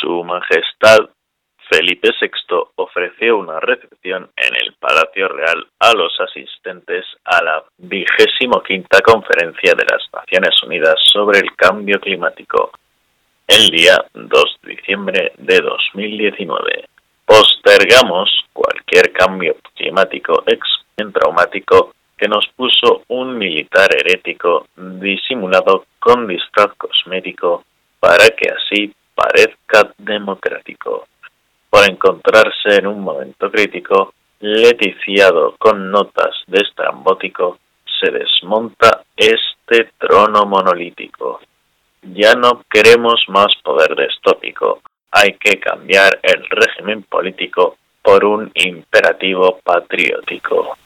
Su Majestad Felipe VI ofreció una recepción en el Palacio Real a los asistentes a la vigésimo quinta Conferencia de las Naciones Unidas sobre el Cambio Climático, el día 2 de diciembre de 2019. Postergamos cualquier cambio climático traumático que nos puso un militar herético disimulado con disfraz cosmético para que así parezca democrático por encontrarse en un momento crítico, leticiado con notas de estrambótico, se desmonta este trono monolítico. Ya no queremos más poder destópico, hay que cambiar el régimen político por un imperativo patriótico.